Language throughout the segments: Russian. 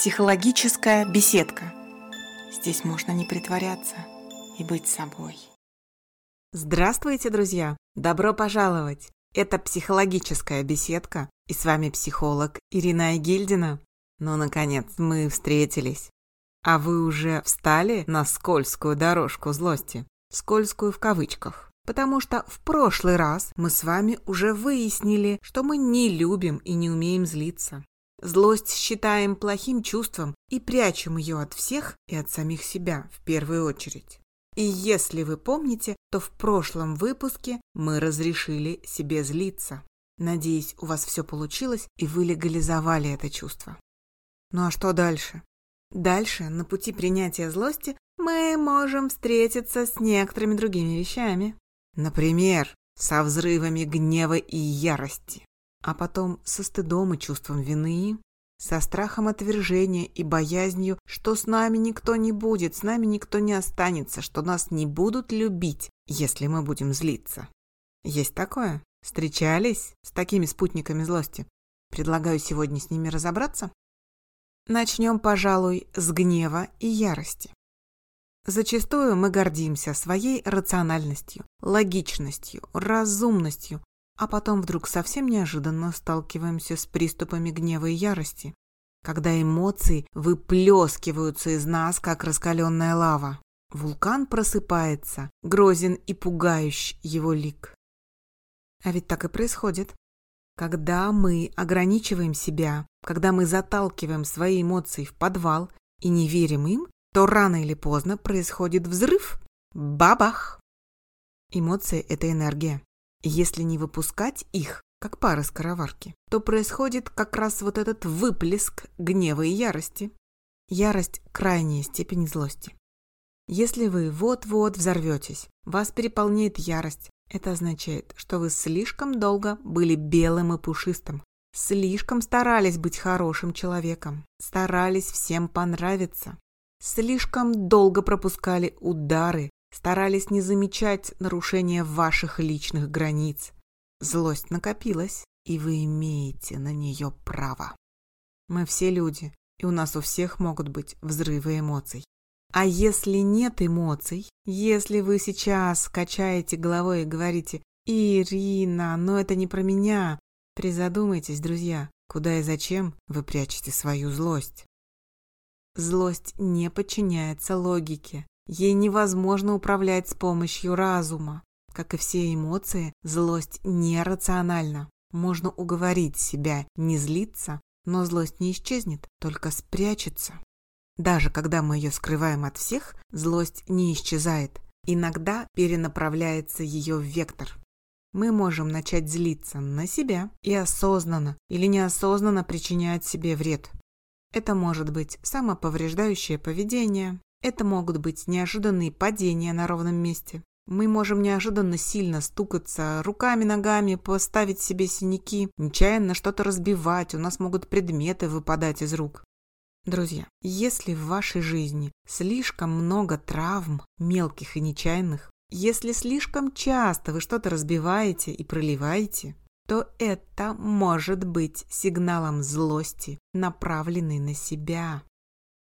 Психологическая беседка. Здесь можно не притворяться и быть собой. Здравствуйте, друзья! Добро пожаловать! Это психологическая беседка, и с вами психолог Ирина Гильдина. Ну, наконец, мы встретились. А вы уже встали на скользкую дорожку злости? Скользкую в кавычках. Потому что в прошлый раз мы с вами уже выяснили, что мы не любим и не умеем злиться. Злость считаем плохим чувством и прячем ее от всех и от самих себя в первую очередь. И если вы помните, то в прошлом выпуске мы разрешили себе злиться. Надеюсь, у вас все получилось и вы легализовали это чувство. Ну а что дальше? Дальше, на пути принятия злости, мы можем встретиться с некоторыми другими вещами. Например, со взрывами гнева и ярости а потом со стыдом и чувством вины, со страхом отвержения и боязнью, что с нами никто не будет, с нами никто не останется, что нас не будут любить, если мы будем злиться. Есть такое? Встречались с такими спутниками злости? Предлагаю сегодня с ними разобраться. Начнем, пожалуй, с гнева и ярости. Зачастую мы гордимся своей рациональностью, логичностью, разумностью, а потом вдруг совсем неожиданно сталкиваемся с приступами гнева и ярости, когда эмоции выплескиваются из нас, как раскаленная лава. Вулкан просыпается, грозен и пугающ его лик. А ведь так и происходит. Когда мы ограничиваем себя, когда мы заталкиваем свои эмоции в подвал и не верим им, то рано или поздно происходит взрыв. Бабах! Эмоции – это энергия. Если не выпускать их, как пары скороварки, то происходит как раз вот этот выплеск гнева и ярости. Ярость – крайняя степень злости. Если вы вот-вот взорветесь, вас переполняет ярость, это означает, что вы слишком долго были белым и пушистым, слишком старались быть хорошим человеком, старались всем понравиться, слишком долго пропускали удары, старались не замечать нарушения ваших личных границ. Злость накопилась, и вы имеете на нее право. Мы все люди, и у нас у всех могут быть взрывы эмоций. А если нет эмоций, если вы сейчас качаете головой и говорите «Ирина, но это не про меня», призадумайтесь, друзья, куда и зачем вы прячете свою злость. Злость не подчиняется логике, Ей невозможно управлять с помощью разума. Как и все эмоции, злость нерациональна. Можно уговорить себя не злиться, но злость не исчезнет, только спрячется. Даже когда мы ее скрываем от всех, злость не исчезает. Иногда перенаправляется ее вектор. Мы можем начать злиться на себя и осознанно или неосознанно причинять себе вред. Это может быть самоповреждающее поведение, это могут быть неожиданные падения на ровном месте. Мы можем неожиданно сильно стукаться руками, ногами, поставить себе синяки, нечаянно что-то разбивать, у нас могут предметы выпадать из рук. Друзья, если в вашей жизни слишком много травм, мелких и нечаянных, если слишком часто вы что-то разбиваете и проливаете, то это может быть сигналом злости, направленной на себя.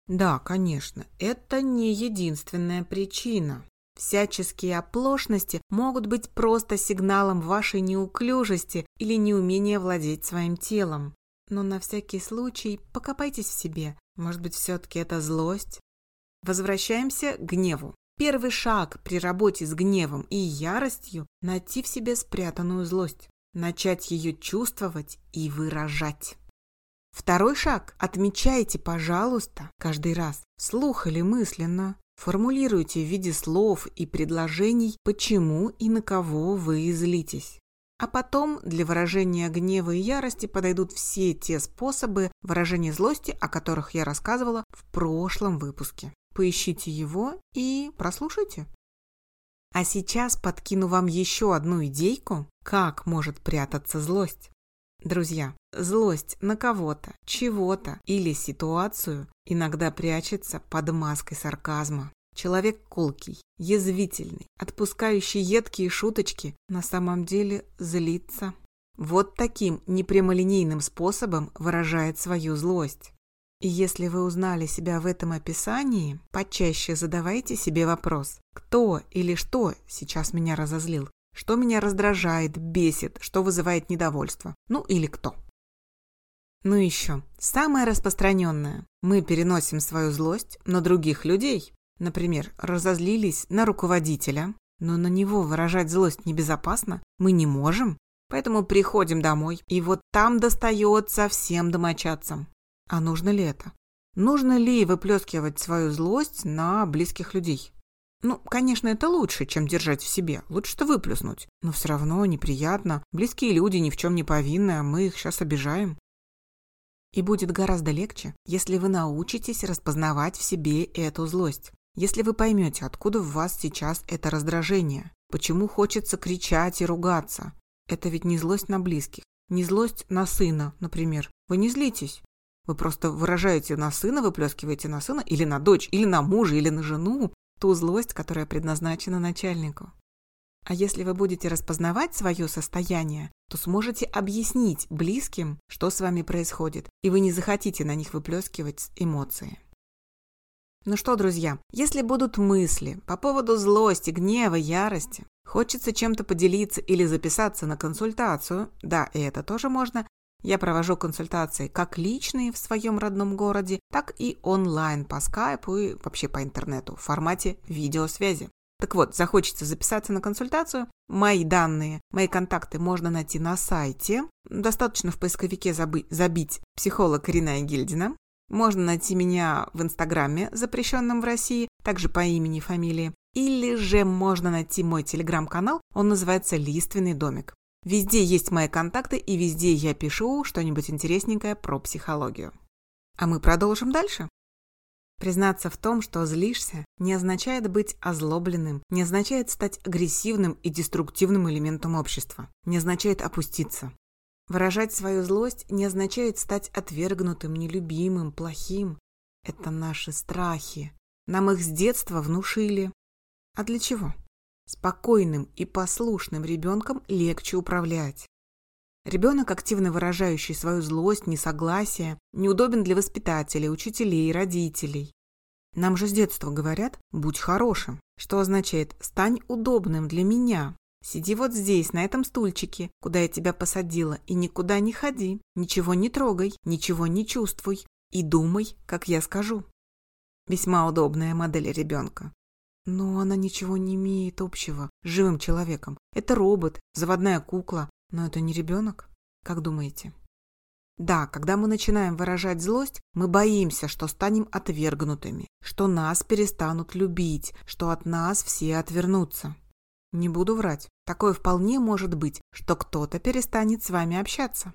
Да, конечно, это не единственная причина. Всяческие оплошности могут быть просто сигналом вашей неуклюжести или неумения владеть своим телом. Но на всякий случай покопайтесь в себе. Может быть, все-таки это злость? Возвращаемся к гневу. Первый шаг при работе с гневом и яростью – найти в себе спрятанную злость, начать ее чувствовать и выражать. Второй шаг. Отмечайте, пожалуйста, каждый раз, слух или мысленно. Формулируйте в виде слов и предложений, почему и на кого вы злитесь. А потом для выражения гнева и ярости подойдут все те способы выражения злости, о которых я рассказывала в прошлом выпуске. Поищите его и прослушайте. А сейчас подкину вам еще одну идейку, как может прятаться злость. Друзья, злость на кого-то, чего-то или ситуацию иногда прячется под маской сарказма. Человек колкий, язвительный, отпускающий едкие шуточки, на самом деле злится. Вот таким непрямолинейным способом выражает свою злость. И если вы узнали себя в этом описании, почаще задавайте себе вопрос, кто или что сейчас меня разозлил, что меня раздражает, бесит, что вызывает недовольство, ну или кто. Ну еще, самое распространенное. Мы переносим свою злость на других людей. Например, разозлились на руководителя, но на него выражать злость небезопасно, мы не можем, поэтому приходим домой, и вот там достается всем домочадцам. А нужно ли это? Нужно ли выплескивать свою злость на близких людей? Ну, конечно, это лучше, чем держать в себе. Лучше-то выплеснуть. Но все равно неприятно. Близкие люди ни в чем не повинны, а мы их сейчас обижаем. И будет гораздо легче, если вы научитесь распознавать в себе эту злость. Если вы поймете, откуда в вас сейчас это раздражение, почему хочется кричать и ругаться. Это ведь не злость на близких, не злость на сына, например. Вы не злитесь. Вы просто выражаете на сына, выплескиваете на сына или на дочь, или на мужа, или на жену ту злость, которая предназначена начальнику. А если вы будете распознавать свое состояние, то сможете объяснить близким, что с вами происходит, и вы не захотите на них выплескивать эмоции. Ну что, друзья, если будут мысли по поводу злости, гнева, ярости, хочется чем-то поделиться или записаться на консультацию, да, и это тоже можно, я провожу консультации как личные в своем родном городе, так и онлайн по скайпу и вообще по интернету в формате видеосвязи. Так вот, захочется записаться на консультацию, мои данные, мои контакты можно найти на сайте. Достаточно в поисковике заби- забить «психолог Ирина Гильдина». Можно найти меня в Инстаграме, запрещенном в России, также по имени и фамилии. Или же можно найти мой телеграм-канал, он называется «Лиственный домик». Везде есть мои контакты, и везде я пишу что-нибудь интересненькое про психологию. А мы продолжим дальше. Признаться в том, что злишься, не означает быть озлобленным, не означает стать агрессивным и деструктивным элементом общества, не означает опуститься. Выражать свою злость не означает стать отвергнутым, нелюбимым, плохим. Это наши страхи. Нам их с детства внушили. А для чего? Спокойным и послушным ребенком легче управлять. Ребенок, активно выражающий свою злость, несогласие, неудобен для воспитателей, учителей, родителей. Нам же с детства говорят «будь хорошим», что означает «стань удобным для меня». Сиди вот здесь, на этом стульчике, куда я тебя посадила, и никуда не ходи, ничего не трогай, ничего не чувствуй и думай, как я скажу. Весьма удобная модель ребенка. Но она ничего не имеет общего с живым человеком. Это робот, заводная кукла, но это не ребенок, как думаете? Да, когда мы начинаем выражать злость, мы боимся, что станем отвергнутыми, что нас перестанут любить, что от нас все отвернутся. Не буду врать, такое вполне может быть, что кто-то перестанет с вами общаться.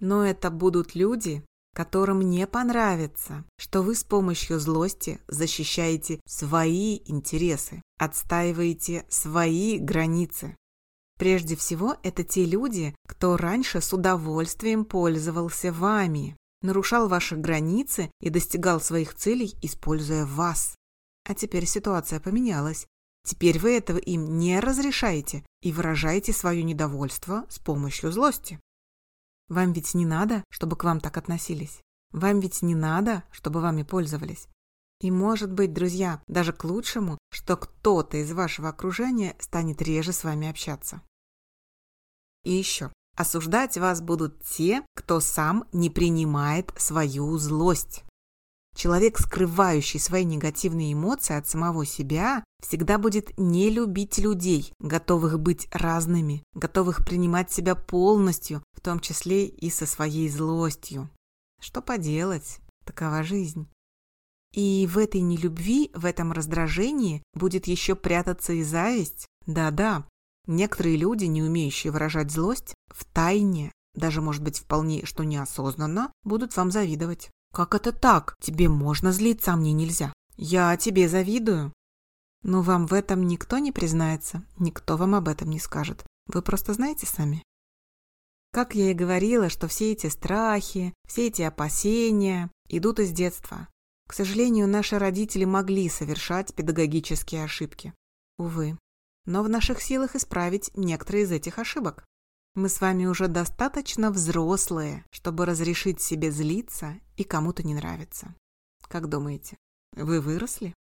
Но это будут люди, которым не понравится, что вы с помощью злости защищаете свои интересы, отстаиваете свои границы. Прежде всего, это те люди, кто раньше с удовольствием пользовался вами, нарушал ваши границы и достигал своих целей, используя вас. А теперь ситуация поменялась. Теперь вы этого им не разрешаете и выражаете свое недовольство с помощью злости. Вам ведь не надо, чтобы к вам так относились. Вам ведь не надо, чтобы вами пользовались. И может быть, друзья, даже к лучшему, что кто-то из вашего окружения станет реже с вами общаться. И еще. Осуждать вас будут те, кто сам не принимает свою злость. Человек, скрывающий свои негативные эмоции от самого себя, всегда будет не любить людей, готовых быть разными, готовых принимать себя полностью, в том числе и со своей злостью. Что поделать, такова жизнь. И в этой нелюбви, в этом раздражении будет еще прятаться и зависть. Да-да, некоторые люди, не умеющие выражать злость, в тайне, даже может быть вполне что неосознанно, будут вам завидовать. Как это так? Тебе можно злиться, а мне нельзя. Я тебе завидую. Но вам в этом никто не признается, никто вам об этом не скажет. Вы просто знаете сами. Как я и говорила, что все эти страхи, все эти опасения идут из детства. К сожалению, наши родители могли совершать педагогические ошибки. Увы. Но в наших силах исправить некоторые из этих ошибок. Мы с вами уже достаточно взрослые, чтобы разрешить себе злиться и кому-то не нравится. Как думаете, вы выросли?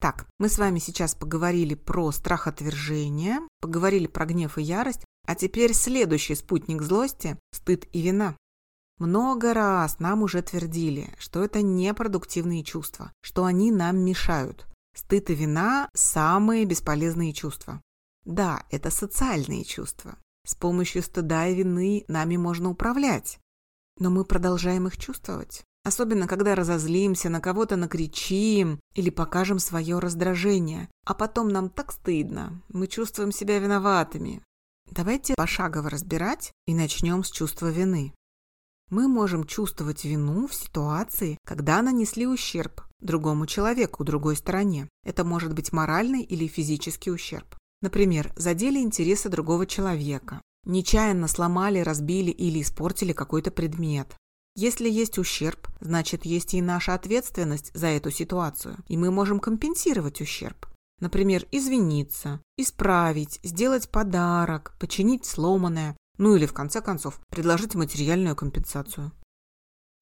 Так, мы с вами сейчас поговорили про страх отвержения, поговорили про гнев и ярость, а теперь следующий спутник злости – стыд и вина. Много раз нам уже твердили, что это непродуктивные чувства, что они нам мешают. Стыд и вина – самые бесполезные чувства. Да, это социальные чувства. С помощью стыда и вины нами можно управлять. Но мы продолжаем их чувствовать. Особенно, когда разозлимся, на кого-то накричим или покажем свое раздражение. А потом нам так стыдно. Мы чувствуем себя виноватыми. Давайте пошагово разбирать и начнем с чувства вины. Мы можем чувствовать вину в ситуации, когда нанесли ущерб другому человеку, другой стороне. Это может быть моральный или физический ущерб. Например, задели интересы другого человека, нечаянно сломали, разбили или испортили какой-то предмет. Если есть ущерб, значит есть и наша ответственность за эту ситуацию, и мы можем компенсировать ущерб. Например, извиниться, исправить, сделать подарок, починить сломанное, ну или в конце концов предложить материальную компенсацию.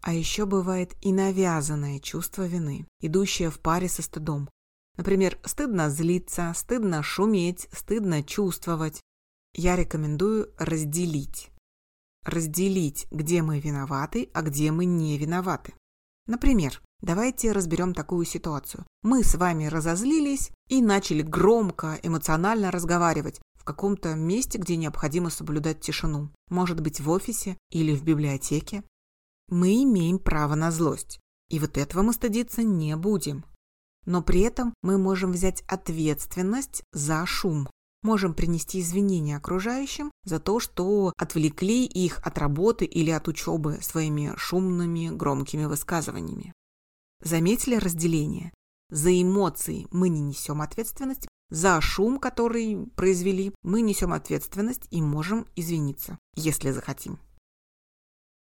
А еще бывает и навязанное чувство вины, идущее в паре со стыдом. Например, стыдно злиться, стыдно шуметь, стыдно чувствовать. Я рекомендую разделить. Разделить, где мы виноваты, а где мы не виноваты. Например, давайте разберем такую ситуацию. Мы с вами разозлились и начали громко, эмоционально разговаривать в каком-то месте, где необходимо соблюдать тишину. Может быть, в офисе или в библиотеке. Мы имеем право на злость. И вот этого мы стыдиться не будем но при этом мы можем взять ответственность за шум. Можем принести извинения окружающим за то, что отвлекли их от работы или от учебы своими шумными, громкими высказываниями. Заметили разделение? За эмоции мы не несем ответственность, за шум, который произвели, мы несем ответственность и можем извиниться, если захотим.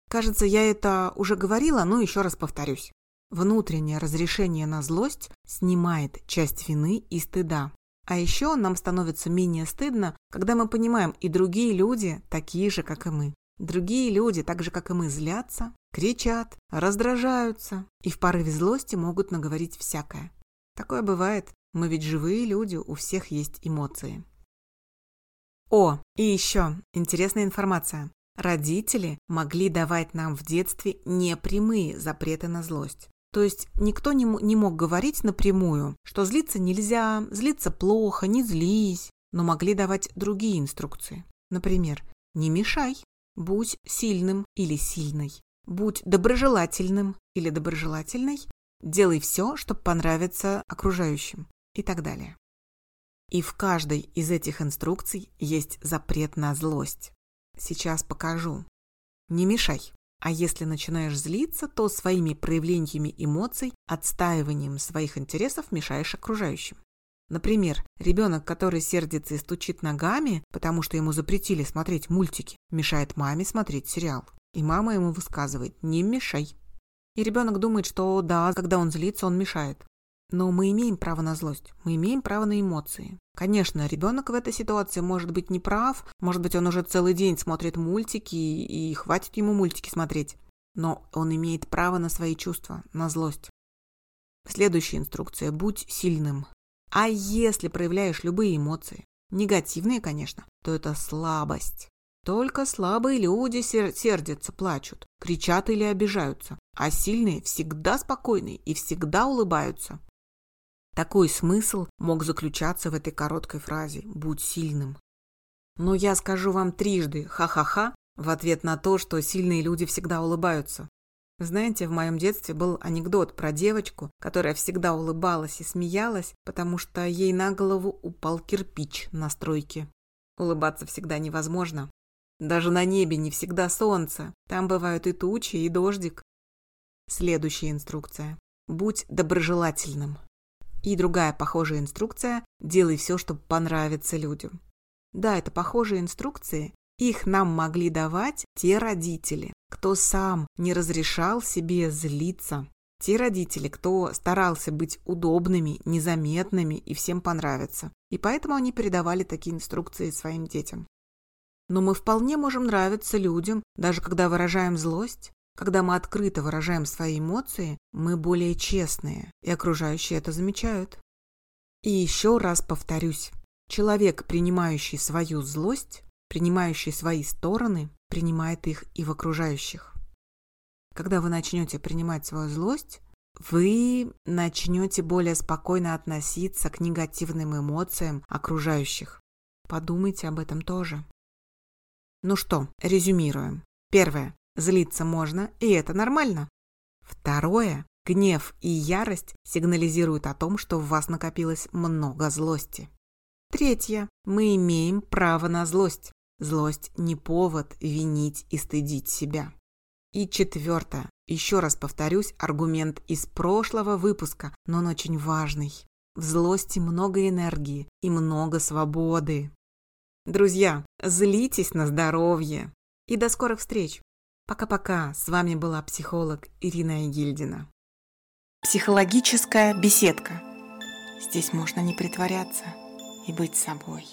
Кажется, я это уже говорила, но еще раз повторюсь. Внутреннее разрешение на злость снимает часть вины и стыда. А еще нам становится менее стыдно, когда мы понимаем, и другие люди такие же, как и мы. Другие люди, так же, как и мы, злятся, кричат, раздражаются и в порыве злости могут наговорить всякое. Такое бывает. Мы ведь живые люди, у всех есть эмоции. О, и еще интересная информация. Родители могли давать нам в детстве непрямые запреты на злость. То есть никто не, не мог говорить напрямую, что злиться нельзя, злиться плохо, не злись, но могли давать другие инструкции. Например, не мешай, будь сильным или сильной, будь доброжелательным или доброжелательной, делай все, чтобы понравиться окружающим и так далее. И в каждой из этих инструкций есть запрет на злость. Сейчас покажу. Не мешай. А если начинаешь злиться, то своими проявлениями эмоций, отстаиванием своих интересов мешаешь окружающим. Например, ребенок, который сердится и стучит ногами, потому что ему запретили смотреть мультики, мешает маме смотреть сериал. И мама ему высказывает «не мешай». И ребенок думает, что да, когда он злится, он мешает. Но мы имеем право на злость, мы имеем право на эмоции. Конечно, ребенок в этой ситуации может быть неправ, может быть, он уже целый день смотрит мультики и хватит ему мультики смотреть. Но он имеет право на свои чувства, на злость. Следующая инструкция – будь сильным. А если проявляешь любые эмоции, негативные, конечно, то это слабость. Только слабые люди сердятся, плачут, кричат или обижаются, а сильные всегда спокойны и всегда улыбаются. Такой смысл мог заключаться в этой короткой фразе «будь сильным». Но я скажу вам трижды «ха-ха-ха» в ответ на то, что сильные люди всегда улыбаются. Знаете, в моем детстве был анекдот про девочку, которая всегда улыбалась и смеялась, потому что ей на голову упал кирпич на стройке. Улыбаться всегда невозможно. Даже на небе не всегда солнце. Там бывают и тучи, и дождик. Следующая инструкция. Будь доброжелательным. И другая похожая инструкция «Делай все, чтобы понравиться людям». Да, это похожие инструкции. Их нам могли давать те родители, кто сам не разрешал себе злиться. Те родители, кто старался быть удобными, незаметными и всем понравиться. И поэтому они передавали такие инструкции своим детям. Но мы вполне можем нравиться людям, даже когда выражаем злость. Когда мы открыто выражаем свои эмоции, мы более честные, и окружающие это замечают. И еще раз повторюсь, человек, принимающий свою злость, принимающий свои стороны, принимает их и в окружающих. Когда вы начнете принимать свою злость, вы начнете более спокойно относиться к негативным эмоциям окружающих. Подумайте об этом тоже. Ну что, резюмируем. Первое. Злиться можно, и это нормально. Второе. Гнев и ярость сигнализируют о том, что в вас накопилось много злости. Третье. Мы имеем право на злость. Злость не повод винить и стыдить себя. И четвертое. Еще раз повторюсь, аргумент из прошлого выпуска, но он очень важный. В злости много энергии и много свободы. Друзья, злитесь на здоровье. И до скорых встреч. Пока-пока. С вами была психолог Ирина Егильдина. Психологическая беседка. Здесь можно не притворяться и быть собой.